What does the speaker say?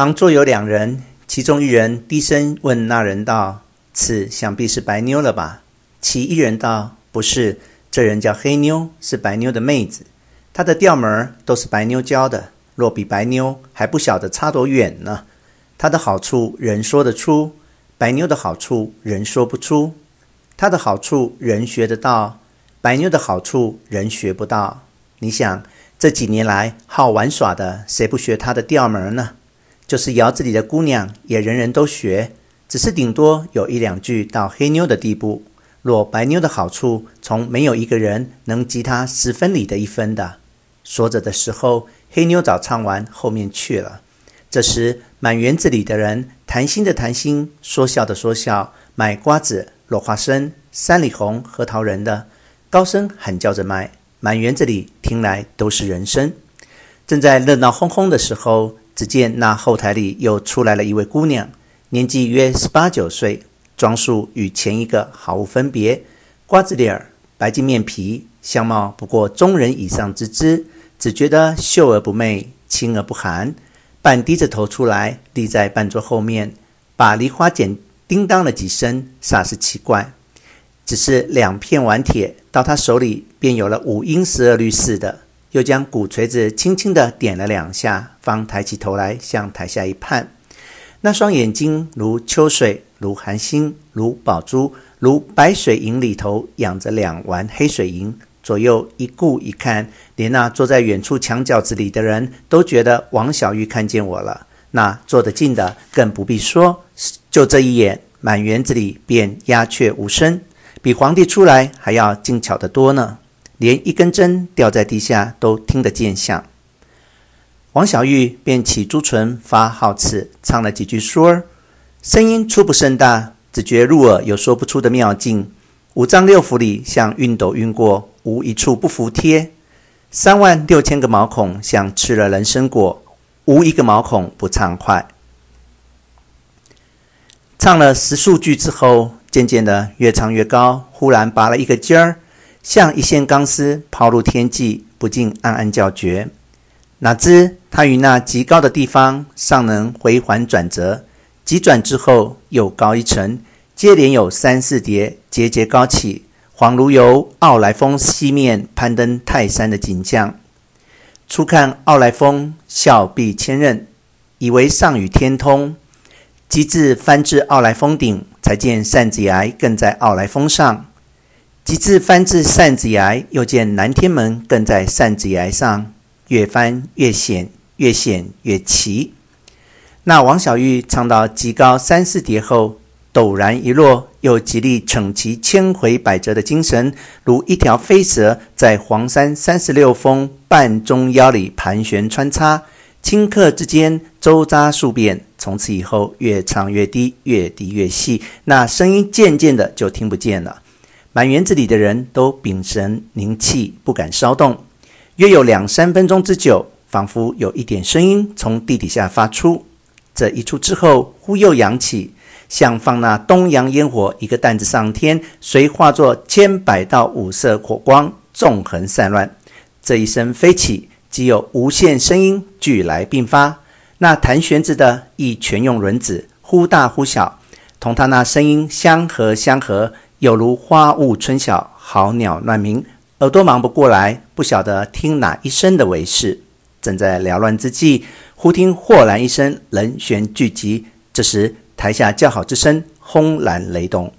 旁坐有两人，其中一人低声问那人道：“此想必是白妞了吧？”其一人道：“不是，这人叫黑妞，是白妞的妹子。她的调门都是白妞教的。若比白妞还不晓得差多远呢。她的好处人说得出，白妞的好处人说不出。她的好处人学得到，白妞的好处人学不到。你想，这几年来好玩耍的，谁不学她的调门呢？就是窑子里的姑娘，也人人都学，只是顶多有一两句到黑妞的地步。若白妞的好处，从没有一个人能及她十分里的一分的。说着的时候，黑妞早唱完后面去了。这时，满园子里的人谈心的谈心，说笑的说笑，买瓜子、落花生、山里红、核桃仁的，高声喊叫着卖。满园子里听来都是人声。正在热闹哄哄的时候，只见那后台里又出来了一位姑娘，年纪约十八九岁。装束与前一个毫无分别，瓜子脸儿，白净面皮，相貌不过中人以上之姿，只觉得秀而不媚，清而不寒。半低着头出来，立在半桌后面，把梨花剪叮当了几声，煞是奇怪。只是两片顽铁到他手里，便有了五音十二律似的，又将鼓锤子轻轻地点了两下，方抬起头来向台下一看，那双眼睛如秋水。如寒星，如宝珠，如白水银里头养着两丸黑水银。左右一顾一看，连那坐在远处墙角子里的人都觉得王小玉看见我了。那坐得近的更不必说，就这一眼，满园子里便鸦雀无声，比皇帝出来还要精巧得多呢。连一根针掉在地下都听得见响。王小玉便起朱唇发号次，唱了几句书儿。声音粗不甚大，只觉入耳有说不出的妙境。五脏六腑里像熨斗熨过，无一处不服帖。三万六千个毛孔像吃了人参果，无一个毛孔不畅快。唱了十数句之后，渐渐的越唱越高，忽然拔了一个尖儿，像一线钢丝抛入天际，不禁暗暗叫绝。哪知他于那极高的地方尚能回环转折。急转之后，又高一层，接连有三四叠节节高起，恍如由傲来峰西面攀登泰山的景象。初看傲来峰笑壁千仞，以为上与天通；及至翻至傲来峰顶，才见扇子崖更在傲来峰上；及至翻至扇子崖，又见南天门更在扇子崖上。越翻越险，越险越奇。那王小玉唱到极高三四叠后，陡然一落，又极力逞其千回百折的精神，如一条飞蛇在黄山三十六峰半中腰里盘旋穿插，顷刻之间周匝数遍。从此以后，越唱越低，越低越细，那声音渐渐的就听不见了。满园子里的人都屏神凝气，不敢稍动。约有两三分钟之久，仿佛有一点声音从地底下发出。这一出之后，忽又扬起，像放那东洋烟火一个担子上天，随化作千百道五色火光，纵横散乱。这一声飞起，即有无限声音俱来并发。那弹弦子的亦全用轮子，忽大忽小，同他那声音相合相合，有如花雾春晓，好鸟乱鸣。耳朵忙不过来，不晓得听哪一声的为是。正在缭乱之际，忽听豁然一声，人旋聚集。这时台下叫好之声轰然雷动。